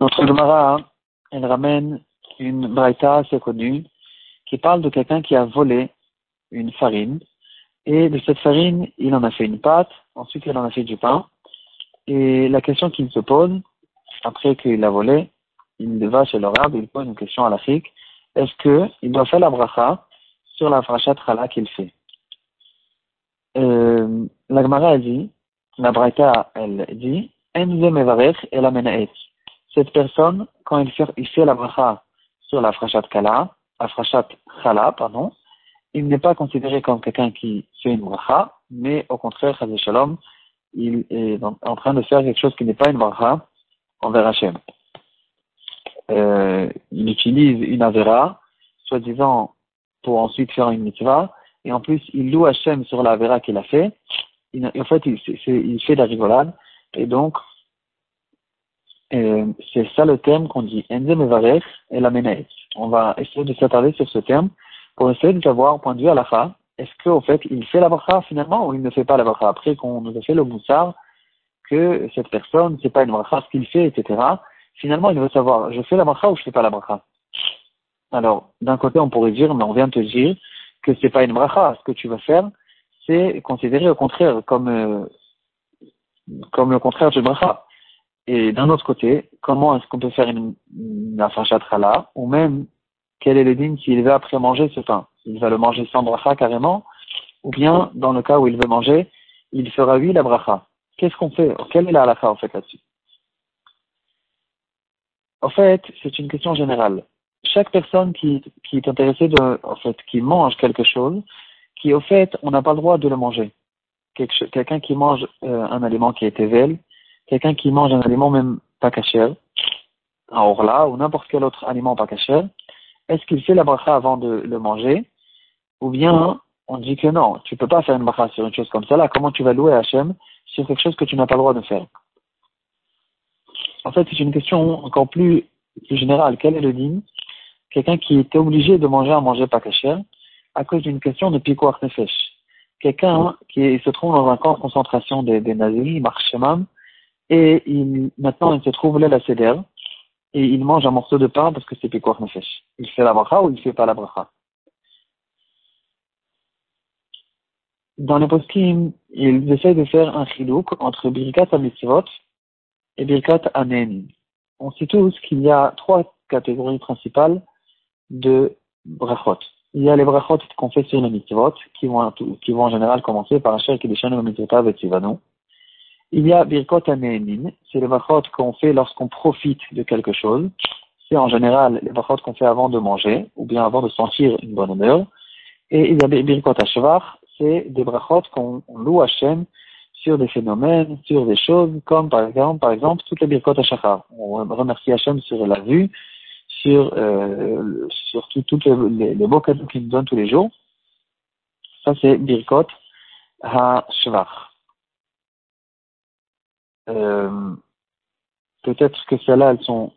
Notre Gemara, elle ramène une braïta assez connue qui parle de quelqu'un qui a volé une farine et de cette farine, il en a fait une pâte, ensuite il en a fait du pain. Et la question qu'il se pose, après qu'il l'a volé, il va chez l'arabe, il pose une question à l'Afrique. Est-ce qu'il doit faire la bracha sur la frachat chala qu'il fait? Euh, La Gemara, elle dit, la Braïta, elle dit, Cette personne, quand il fait, il la bracha sur la frachat kala, la frachat chala, pardon, il n'est pas considéré comme quelqu'un qui fait une bracha, mais au contraire, Shalom, il est en train de faire quelque chose qui n'est pas une bracha envers Hachem. Euh, il utilise une avera, soi-disant pour ensuite faire une mitzvah, et en plus il loue Hachem sur la avera qu'il a fait. En fait, il, fait la rigolade, et donc euh, c'est ça le terme qu'on dit et la On va essayer de s'attarder sur ce terme pour essayer de savoir, au point de vue à la fin, est-ce qu'au fait il fait la bracha finalement ou il ne fait pas la bracha après qu'on nous a fait le moussard que cette personne, c'est pas une bracha ce qu'il fait, etc. Finalement, il veut savoir, je fais la bracha ou je fais pas la bracha? Alors, d'un côté, on pourrait dire, mais on vient de te dire que c'est pas une bracha. Ce que tu vas faire, c'est considéré au contraire comme, euh, comme le contraire de bracha. Et d'un autre côté, comment est-ce qu'on peut faire une, une là ou même quel est le digne s'il veut après manger ce pain? Il va le manger sans bracha carrément, ou bien dans le cas où il veut manger, il fera oui la bracha. Qu'est-ce qu'on fait? Quelle est la halakha en fait là-dessus? En fait, c'est une question générale. Chaque personne qui, qui est intéressée en fait, qui mange quelque chose, qui au fait, on n'a pas le droit de le manger. Quelqu'un qui mange euh, un aliment qui est ével, quelqu'un qui mange un aliment même pas caché, un orla ou n'importe quel autre aliment pas caché, est-ce qu'il fait la bracha avant de le manger? Ou bien on dit que non, tu peux pas faire une bracha sur une chose comme ça là, comment tu vas louer Hachem sur quelque chose que tu n'as pas le droit de faire? En fait, c'est une question encore plus, générale. Quel est le digne Quelqu'un qui était obligé de manger un manger pas caché à cause d'une question de piquoir nefesh. Quelqu'un qui se trouve dans un camp de concentration des, des nazis, Marshemam, et il, maintenant il se trouve là la CDR, et il mange un morceau de pain parce que c'est piquoir nefesh. Il fait la bracha ou il fait pas la bracha? Dans les poskim, ils essayent de faire un chilouk entre Birkat mitzvot et Birkat Amen. On sait tous qu'il y a trois catégories principales de brachot. Il y a les brachot qu'on fait sur les mitzvot, qui vont, en général commencer par Asher Kedishanu Mitzvotav et Tivanu. Il y a Birkot Anenin, c'est les brachot qu'on fait lorsqu'on profite de quelque chose. C'est en général les brachot qu'on fait avant de manger, ou bien avant de sentir une bonne odeur. Et il y a Birkot Ashvar, c'est des brachot qu'on loue Hachem sur des phénomènes, sur des choses, comme par exemple, par exemple toutes les birkot Shachar. On remercie Hachem sur la vue, sur, euh, les, les, beaux cadeaux qu'il nous donne tous les jours. Ça, c'est birkot ha-shvach. Euh, Peut-être que celles-là, elles sont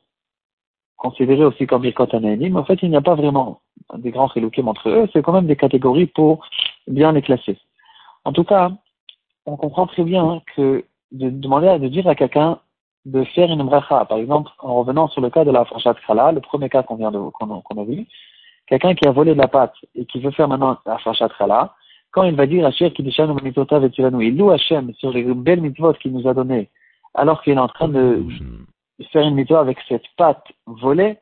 considérées aussi comme birkot mais en fait, il n'y a pas vraiment des grands chiloukim entre eux, c'est quand même des catégories pour bien les classer. En tout cas, on comprend très bien que de demander, de dire à quelqu'un de faire une bracha, par exemple, en revenant sur le cas de la frachat khala, le premier cas qu'on vient de, qu'on a vu, quelqu'un qui a volé de la pâte et qui veut faire maintenant la frachat khala, quand il va dire Hachem qui il loue Hachem sur les belles mitzvot qu'il nous a données, alors qu'il est en train de faire une mitzvah avec cette pâte volée,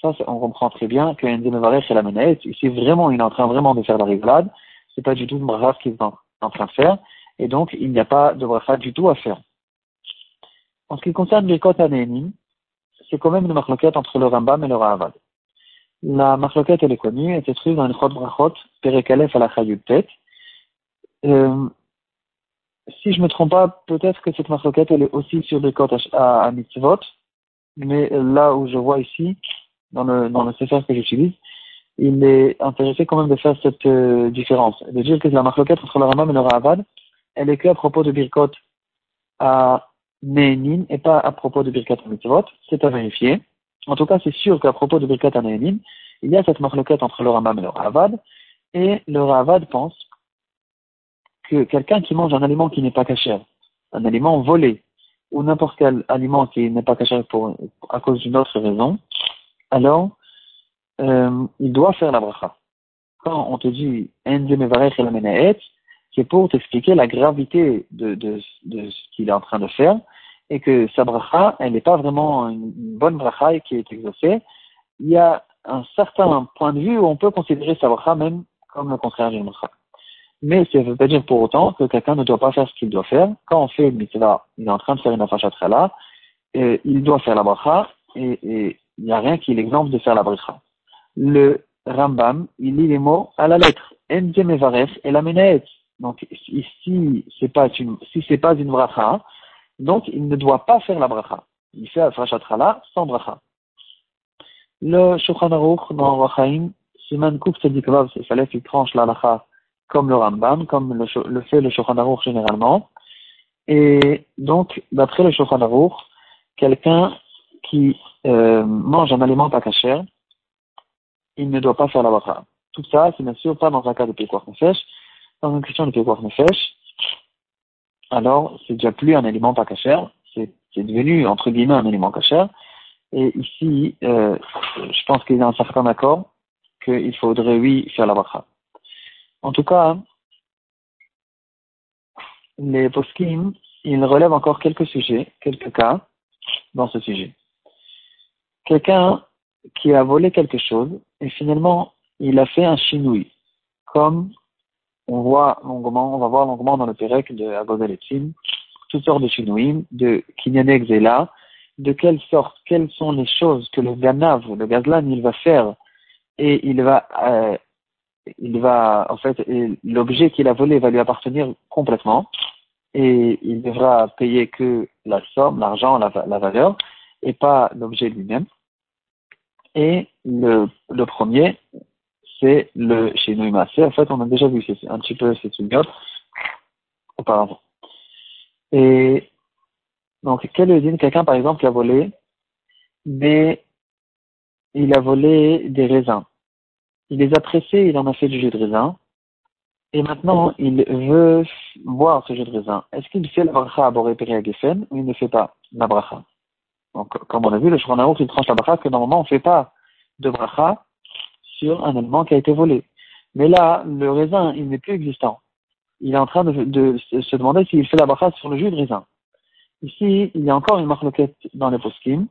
ça, on comprend très bien que Mevarech et la menace, ici vraiment, il est en train vraiment de faire la rigolade, c'est pas du tout une bracha qu'il est en train de faire, et donc il n'y a pas de bracha du tout à faire. En ce qui concerne les Kot c'est quand même une marloquette entre le Rambam et le Ravad. La marloquette, elle est connue, elle se trouve dans une Chod Brachot, Perekalef à la Chayutet. Euh, si je me trompe pas, peut-être que cette marloquette, elle est aussi sur des Kot à, à Mitzvot, mais là où je vois ici, dans le, dans le CFR que j'utilise, il est intéressé quand même de faire cette euh, différence, de dire que la marloquette entre le Ramam et le Ravad, elle est que à propos de Birkot à Nehenin et pas à propos de Birkat Mitzvot, c'est à vérifier. En tout cas, c'est sûr qu'à propos de Birkat Nehenin, il y a cette marloquette entre le Ramam et le Ravad, et le Ravad pense que quelqu'un qui mange un aliment qui n'est pas caché, un aliment volé, ou n'importe quel aliment qui n'est pas caché pour, à cause d'une autre raison, alors euh, il doit faire la bracha. Quand on te dit c'est pour t'expliquer la gravité de, ce qu'il est en train de faire et que sa bracha, elle n'est pas vraiment une bonne bracha qui est exaucée. Il y a un certain point de vue où on peut considérer sa bracha même comme le contraire d'une bracha. Mais ça ne veut pas dire pour autant que quelqu'un ne doit pas faire ce qu'il doit faire. Quand on fait une mitzvah, il est en train de faire une afachat et il doit faire la bracha, et, il n'y a rien qui l'exemple de faire la bracha. Le Rambam, il lit les mots à la lettre. Et la. Donc, ici, c'est pas une, si c'est pas une bracha, donc il ne doit pas faire la bracha. Il fait afachat sans bracha. Le Shulchan Aruch dans Rachaim, Siman Kouf Tzedikvav, il fallait qu'il tranche la lacha comme le Rambam, comme le, fait le Shulchan Aruch généralement. Et donc, d'après le Shulchan Aruch, quelqu'un qui euh, mange un aliment pas caché, il ne doit pas faire la bracha. Tout ça, c'est bien sûr pas dans un cas de Pékwar Nefesh. Dans une question de Pékwar Nefesh, alors c'est déjà plus un aliment pas caché, c'est devenu entre guillemets un aliment caché. Et ici, euh, je pense qu'il y a un certain accord qu'il faudrait, oui, faire la bracha. En tout cas, les poskim, ils relèvent encore quelques sujets, quelques cas dans ce sujet. Quelqu'un qui a volé quelque chose et finalement il a fait un chinoui, comme on voit longuement, on va voir longuement dans le Pérec de Agodaletim, toutes sortes de chinouim, de Kinyanek Zela, de quelle sorte, quelles sont les choses que le Ganav, le Gazlan, il va faire et il va euh, il va, en fait, l'objet qu'il a volé va lui appartenir complètement et il devra payer que la somme, l'argent, la, valeur et pas l'objet lui-même. Et le, le premier, c'est le chez C'est En fait, on a déjà vu, c'est un petit peu, c'est une autre auparavant. Et donc, quel est quelqu'un, par exemple, qui a volé mais il a volé des raisins il les a pressés, il en a fait du jus de raisin. Et maintenant, il veut boire ce jus de raisin. Est-ce qu'il fait la bracha à Boré Geffen ou il ne fait pas la bracha? Donc, comme on a vu, le Shuranaouk, il tranche la bracha que normalement, on ne fait pas de bracha sur un aliment qui a été volé. Mais là, le raisin, il n'est plus existant. Il est en train de, se demander s'il fait la bracha sur le jus de raisin. Ici, il y a encore une marloquette dans les poskim.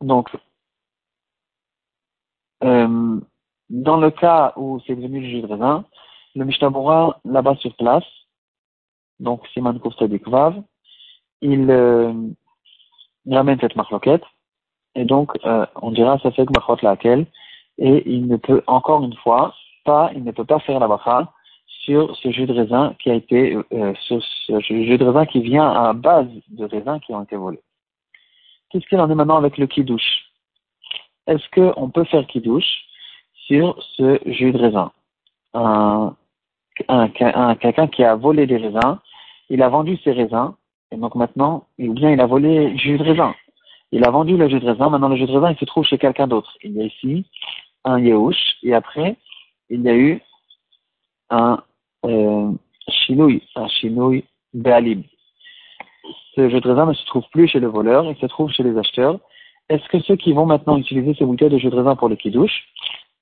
Donc, euh, dans le cas où c'est devenu le jus de raisin, le Mishnah là-bas sur place, donc Siman Vav, il, euh, ramène cette marloquette, et donc euh, on dira ça fait que laquelle, et il ne peut encore une fois pas, il ne peut pas faire la bracha sur ce jus de raisin qui a été, euh, sur ce jus de raisin qui vient à base de raisins qui ont été volés. Qu'est-ce qu'il en est maintenant avec le kidouche? Est-ce qu'on peut faire kidouche sur ce jus de raisin? Un, quelqu'un qui a volé des raisins, il a vendu ses raisins, et donc maintenant, ou bien il a volé le jus de raisin. Il a vendu le jus de raisin, maintenant le jus de raisin, il se trouve chez quelqu'un d'autre. Il y a ici un Yehush, et après, il y a eu un euh, un Shinouï Be'alim. Ce jus de raisin ne se trouve plus chez le voleur, il se trouve chez les acheteurs. Est-ce que ceux qui vont maintenant utiliser ces bouteilles de jus de raisin pour le kidouche,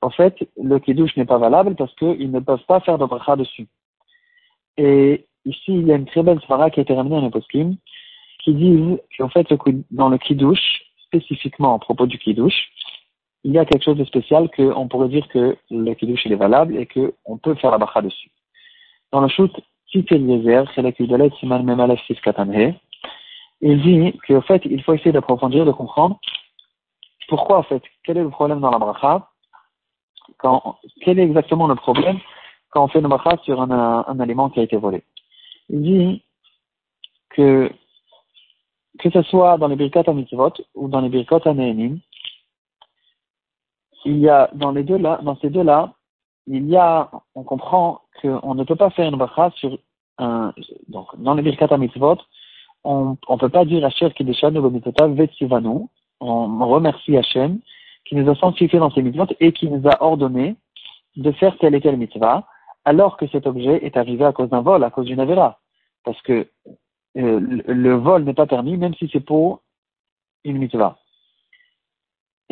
en fait, le kiddush n'est pas valable parce qu'ils ne peuvent pas faire de bracha dessus. Et ici, il y a une très belle svara qui a été ramenée dans les poskim, qui disent qu'en fait, dans le kiddush, spécifiquement à propos du kiddush, il y a quelque chose de spécial qu'on pourrait dire que le kiddush est valable et qu'on peut faire la bracha dessus. Dans le shoot, il dit qu'en fait, il faut essayer d'approfondir, de comprendre pourquoi, en fait, quel est le problème dans la bracha quel est exactement le problème quand on fait une bracha sur un, aliment qui a été volé Il dit que que ce soit dans les birkat mitzvot ou dans les birkat à il y a dans les deux là, dans ces deux là, il y a, on comprend qu'on ne peut pas faire une bracha sur un, donc dans les birkat à mitzvot, on ne peut pas dire Asher Kideshan ou Vetsivanu, on remercie Hachem qui nous a sanctifié dans ses mitzvot et qui nous a ordonné de faire telle et telle mitzvah, alors que cet objet est arrivé à cause d'un vol, à cause d'une avéra. Parce que euh, le, vol n'est pas permis, même si c'est pour une mitzvah.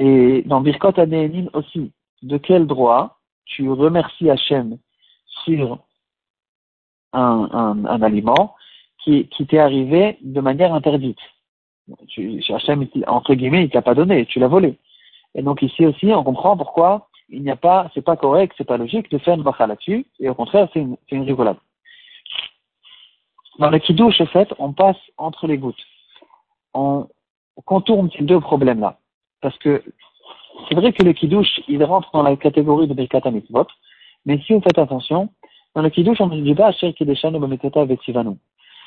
Et dans Birkot Anéhénim aussi, de quel droit tu remercies Hachem sur un, un, un aliment qui, qui t'est arrivé de manière interdite. Tu, Hachem, entre guillemets, il t'a pas donné, tu l'as volé. Et donc ici aussi, on comprend pourquoi il n'y a pas, c'est pas correct, c'est pas logique de faire une bacha là-dessus, et au contraire, c'est une, une rigolade. Dans le kidouche, en fait, on passe entre les gouttes. On contourne ces deux problèmes-là. Parce que c'est vrai que le kidouche, il rentre dans la catégorie de Birkat Mitzvot, mais si vous faites attention, dans le kidouche, on ne dit pas Asher Kideshanu B'Mitzvota Vetzivanu.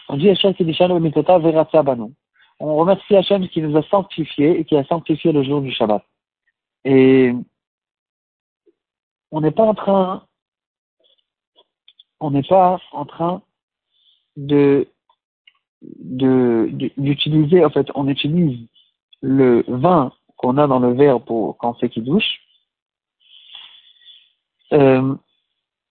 On dit Asher Kideshanu B'Mitzvota Veratzabanu. On remercie Hachem qui nous a sanctifiés et qui a sanctifié le jour du Shabbat. Et on n'est pas en train, on n'est pas en train de, de, d'utiliser, en fait, on utilise le vin qu'on a dans le verre pour quand c'est qui douche. Euh,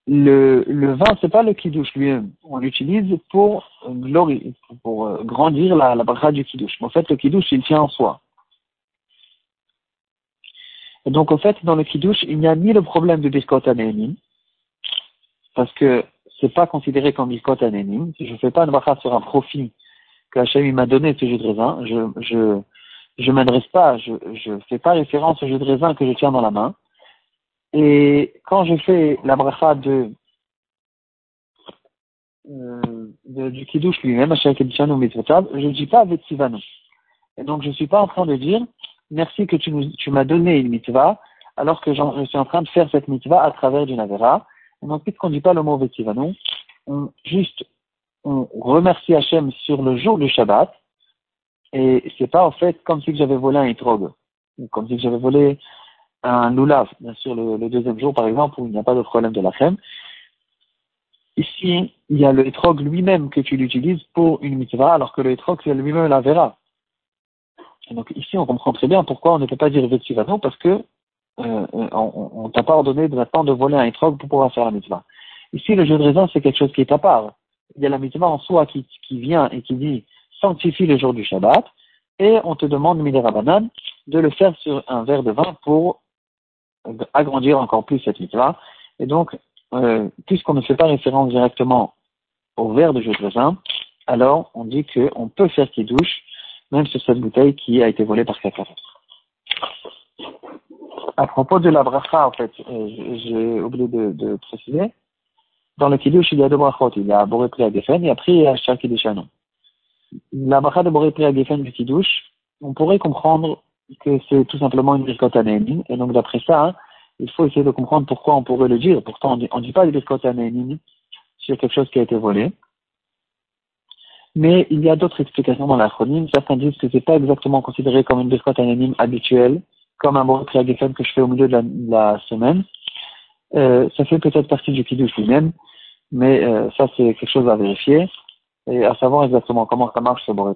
le, le vin, c'est pas le kidouche lui-même. On l'utilise pour glorie, pour euh, grandir la, la bracha du kidouche. Mais en fait, le kidouche, il tient en soi. Et donc, en fait, dans le kidouche, il n'y a ni le problème de biscot anénim, parce que c'est pas considéré comme biscot anénim. Je fais pas une bracha sur un profit que Hachem m'a donné ce jus de raisin. Je, je m'adresse pas, je, je fais pas référence au jus de raisin que je tiens dans la main. Et quand je fais la bracha de, euh, du kiddush lui-même, je ne dis pas Vetsivanu. Et donc je ne suis pas en train de dire merci que tu, tu m'as donné une mitzvah, alors que je suis en train de faire cette mitzvah à travers du navera. Et donc puisqu'on ne dit pas le mot Vetsivanu, on juste on remercie Hachem sur le jour du Shabbat, et c'est pas en fait comme si j'avais volé un etrog, ou comme si j'avais volé un lulav, bien sûr, le, deuxième jour, par exemple, où il n'y a pas de problème de la crème. Ici, il y a le etrog lui-même que tu l'utilises pour une mitzvah, alors que le etrog, c'est lui-même la verra. Donc ici, on comprend très bien pourquoi on ne peut pas dire non parce que euh, on, ne t'a pas ordonné de maintenant de voler un etrog pour pouvoir faire la mitzvah. Ici, le jeu de raison, c'est quelque chose qui est à part. Il y a la mitzvah en soi qui vient et qui dit sanctifie le jour du Shabbat, et on te demande, Midera Banane, de le faire sur un verre de vin pour agrandir encore plus cette mitzvah. Et donc, euh, puisqu'on ne fait pas référence directement au verre de jus de alors on dit qu'on peut faire qui douche, même sur cette bouteille qui a été volée par quelqu'un À propos de la bracha, en fait, euh, j'ai oublié de, préciser. Dans le kiddush, il y a deux brachot. Il y a Boré Pri et après il y a Shar. La bracha de Boré Pri du kiddush, on pourrait comprendre que c'est tout simplement une birkot Et donc d'après ça, il faut essayer de comprendre pourquoi on pourrait le dire. Pourtant, on ne dit pas de birkot sur quelque chose qui a été volé. Mais il y a d'autres explications dans l'acronyme. Certains disent que c'est pas exactement considéré comme une birkot anonyme habituelle, comme un mot que je fais au milieu de la, semaine. Euh, ça fait peut-être partie du kiddush lui-même, mais euh, ça c'est quelque chose à vérifier et à savoir exactement comment ça marche ce mot